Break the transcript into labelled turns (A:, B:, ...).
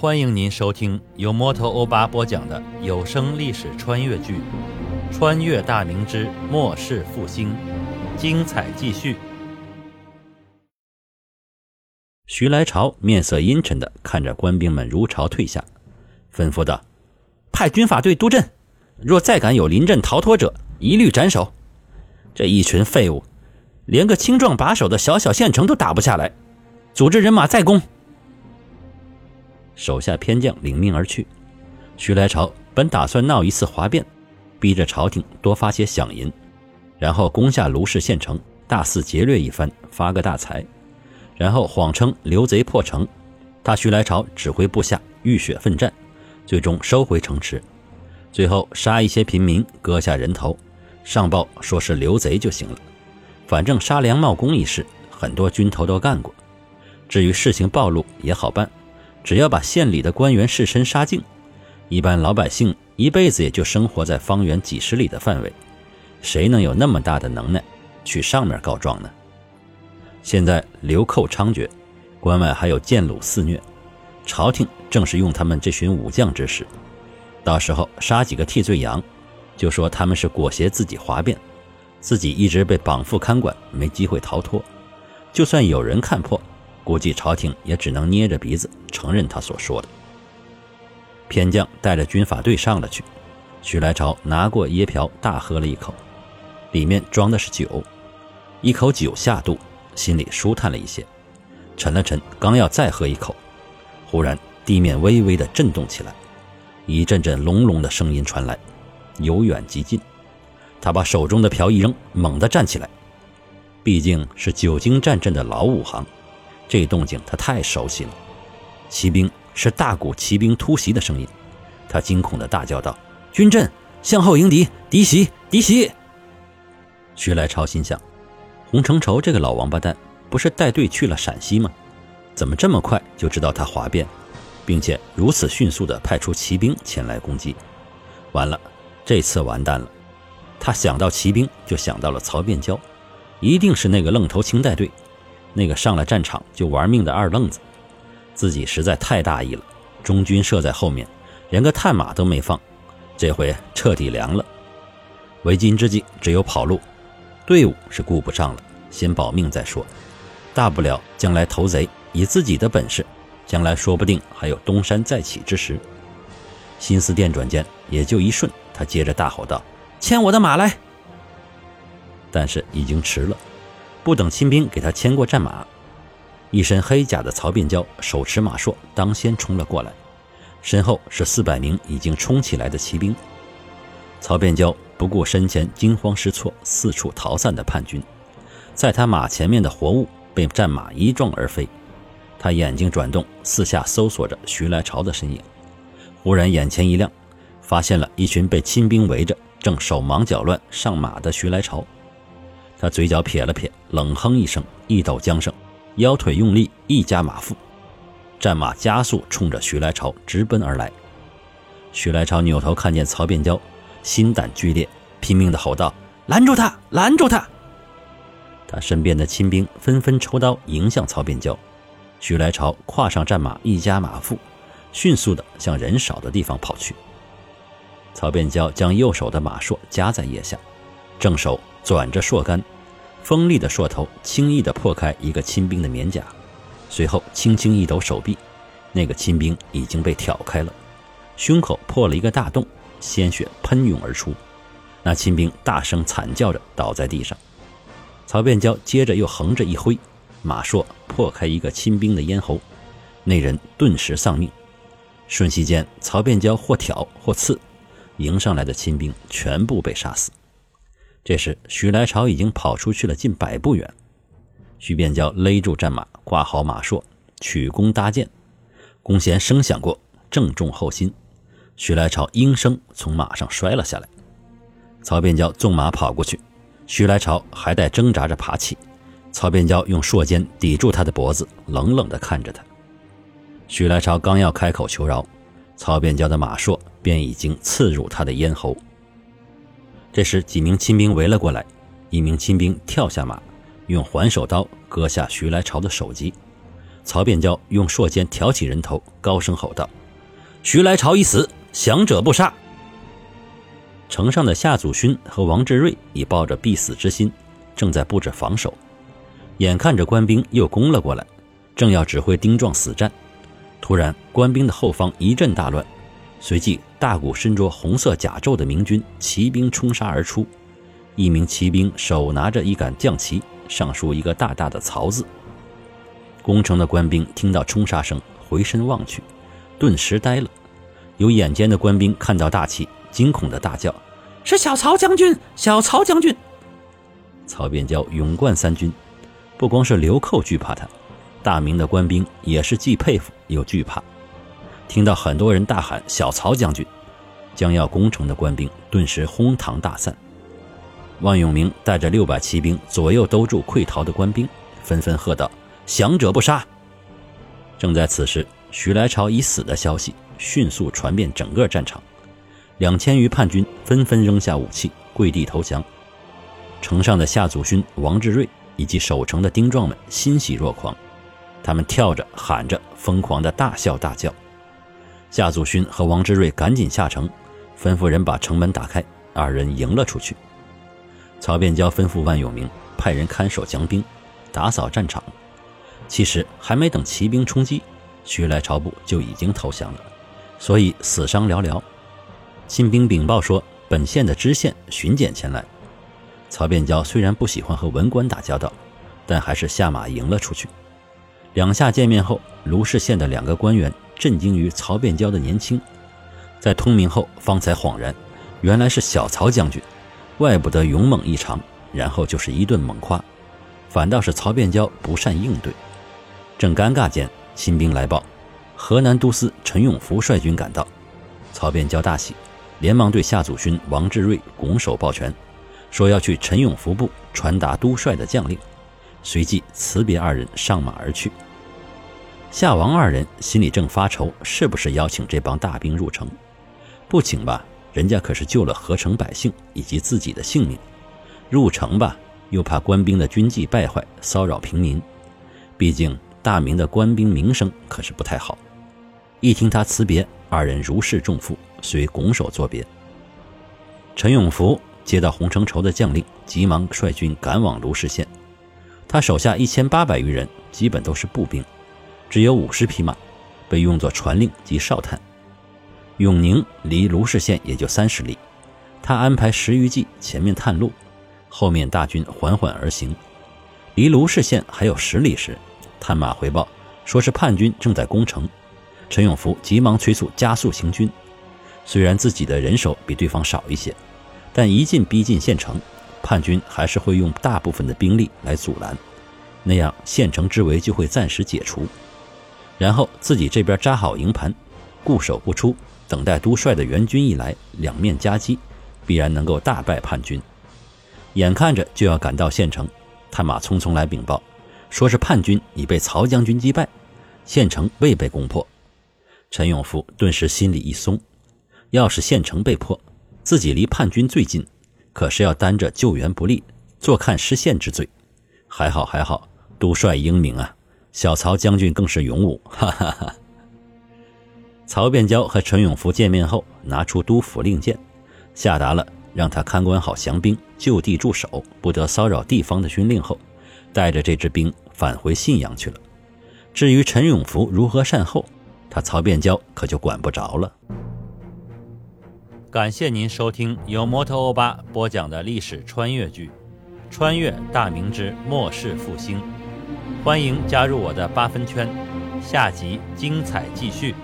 A: 欢迎您收听由摩托欧巴播讲的有声历史穿越剧《穿越大明之末世复兴》，精彩继续。徐来朝面色阴沉的看着官兵们如潮退下，吩咐道：“派军法队督阵，若再敢有临阵逃脱者，一律斩首。这一群废物，连个青壮把守的小小县城都打不下来，组织人马再攻。”手下偏将领命而去。徐来朝本打算闹一次哗变，逼着朝廷多发些饷银，然后攻下卢氏县城，大肆劫掠一番，发个大财，然后谎称刘贼破城，他徐来朝指挥部下浴血奋战，最终收回城池，最后杀一些平民，割下人头，上报说是刘贼就行了。反正杀梁茂功一事，很多军头都干过，至于事情暴露也好办。只要把县里的官员士绅杀尽，一般老百姓一辈子也就生活在方圆几十里的范围，谁能有那么大的能耐去上面告状呢？现在流寇猖獗，关外还有建虏肆虐，朝廷正是用他们这群武将之时，到时候杀几个替罪羊，就说他们是裹挟自己哗变，自己一直被绑缚看管，没机会逃脱，就算有人看破。估计朝廷也只能捏着鼻子承认他所说的。偏将带着军法队上了去，徐来朝拿过椰瓢，大喝了一口，里面装的是酒。一口酒下肚，心里舒坦了一些，沉了沉，刚要再喝一口，忽然地面微微的震动起来，一阵阵隆隆的声音传来，由远及近。他把手中的瓢一扔，猛地站起来，毕竟是久经战阵的老武行。这动静他太熟悉了，骑兵是大股骑兵突袭的声音，他惊恐地大叫道：“军阵，向后迎敌，敌袭，敌袭！”徐来超心想：洪承畴这个老王八蛋不是带队去了陕西吗？怎么这么快就知道他哗变，并且如此迅速地派出骑兵前来攻击？完了，这次完蛋了！他想到骑兵，就想到了曹变蛟，一定是那个愣头青带队。那个上了战场就玩命的二愣子，自己实在太大意了。中军设在后面，连个探马都没放，这回彻底凉了。为今之计，只有跑路。队伍是顾不上了，先保命再说。大不了将来投贼，以自己的本事，将来说不定还有东山再起之时。心思电转间，也就一瞬，他接着大吼道：“牵我的马来！”但是已经迟了。不等亲兵给他牵过战马，一身黑甲的曹变蛟手持马槊，当先冲了过来，身后是四百名已经冲起来的骑兵。曹变蛟不顾身前惊慌失措、四处逃散的叛军，在他马前面的活物被战马一撞而飞。他眼睛转动，四下搜索着徐来朝的身影，忽然眼前一亮，发现了一群被亲兵围着、正手忙脚乱上马的徐来朝。他嘴角撇了撇，冷哼一声，一抖缰绳，腰腿用力一夹马腹，战马加速冲着徐来朝直奔而来。徐来朝扭头看见曹变娇，心胆俱裂，拼命地吼道：“拦住他！拦住他！”他身边的亲兵纷纷抽刀迎向曹变娇。徐来朝跨上战马，一夹马腹，迅速地向人少的地方跑去。曹变娇将右手的马槊夹在腋下，正手。转着槊杆，锋利的槊头轻易地破开一个亲兵的面甲，随后轻轻一抖手臂，那个亲兵已经被挑开了，胸口破了一个大洞，鲜血喷涌而出。那亲兵大声惨叫着倒在地上。曹变蛟接着又横着一挥，马槊破开一个亲兵的咽喉，那人顿时丧命。瞬息间，曹变蛟或挑或刺，迎上来的亲兵全部被杀死。这时，徐来朝已经跑出去了近百步远。徐变蛟勒住战马，挂好马槊，曲弓搭箭，弓弦声响过，正中后心。徐来朝应声从马上摔了下来。曹变蛟纵马跑过去，徐来朝还在挣扎着爬起。曹变蛟用槊尖抵住他的脖子，冷冷地看着他。徐来朝刚要开口求饶，曹变蛟的马槊便已经刺入他的咽喉。这时，几名亲兵围了过来，一名亲兵跳下马，用环手刀割下徐来朝的首级。曹变蛟用槊尖挑起人头，高声吼道：“徐来朝已死，降者不杀。”城上的夏祖勋和王志瑞已抱着必死之心，正在布置防守。眼看着官兵又攻了过来，正要指挥丁壮死战，突然官兵的后方一阵大乱，随即大股身着红色甲胄的明军骑兵冲杀而出。一名骑兵手拿着一杆将旗，上书一个大大的“曹”字。攻城的官兵听到冲杀声，回身望去，顿时呆了。有眼尖的官兵看到大旗。惊恐的大叫：“是小曹将军！小曹将军！”曹变蛟勇冠三军，不光是流寇惧怕他，大明的官兵也是既佩服又惧怕。听到很多人大喊“小曹将军”，将要攻城的官兵顿时哄堂大散。万永明带着六百骑兵左右兜住溃逃的官兵，纷纷喝道：“降者不杀！”正在此时，徐来朝已死的消息迅速传遍整个战场。两千余叛军纷纷扔下武器，跪地投降。城上的夏祖勋、王志瑞以及守城的丁壮们欣喜若狂，他们跳着喊着，疯狂地大笑大叫。夏祖勋和王志瑞赶紧下城，吩咐人把城门打开，二人迎了出去。曹变蛟吩咐万永明派人看守江兵，打扫战场。其实还没等骑兵冲击，徐来朝部就已经投降了，所以死伤寥寥。新兵禀报说，本县的知县巡检前来。曹变蛟虽然不喜欢和文官打交道，但还是下马迎了出去。两下见面后，卢氏县的两个官员震惊于曹变蛟的年轻，在通明后方才恍然，原来是小曹将军，怪不得勇猛异常。然后就是一顿猛夸，反倒是曹变蛟不善应对。正尴尬间，新兵来报，河南都司陈永福率军赶到。曹变蛟大喜。连忙对夏祖勋、王志瑞拱手抱拳，说要去陈永福部传达都帅的将令，随即辞别二人上马而去。夏王二人心里正发愁，是不是邀请这帮大兵入城？不请吧，人家可是救了河城百姓以及自己的性命；入城吧，又怕官兵的军纪败坏，骚扰平民。毕竟大明的官兵名声可是不太好。一听他辞别，二人如释重负。遂拱手作别。陈永福接到洪承畴的将令，急忙率军赶往卢氏县。他手下一千八百余人，基本都是步兵，只有五十匹马，被用作传令及哨探。永宁离卢氏县也就三十里，他安排十余骑前面探路，后面大军缓缓而行。离卢氏县还有十里时，探马回报说是叛军正在攻城。陈永福急忙催促加速行军。虽然自己的人手比对方少一些，但一进逼近县城，叛军还是会用大部分的兵力来阻拦，那样县城之围就会暂时解除。然后自己这边扎好营盘，固守不出，等待都帅的援军一来，两面夹击，必然能够大败叛军。眼看着就要赶到县城，探马匆匆来禀报，说是叛军已被曹将军击败，县城未被攻破。陈永福顿时心里一松。要是县城被破，自己离叛军最近，可是要担着救援不力、坐看失陷之罪。还好还好，都帅英明啊！小曹将军更是勇武，哈 哈哈。曹变蛟和陈永福见面后，拿出督府令箭，下达了让他看管好降兵、就地驻守、不得骚扰地方的军令后，带着这支兵返回信阳去了。至于陈永福如何善后，他曹变蛟可就管不着了。感谢您收听由摩托欧巴播讲的历史穿越剧《穿越大明之末世复兴》，欢迎加入我的八分圈，下集精彩继续。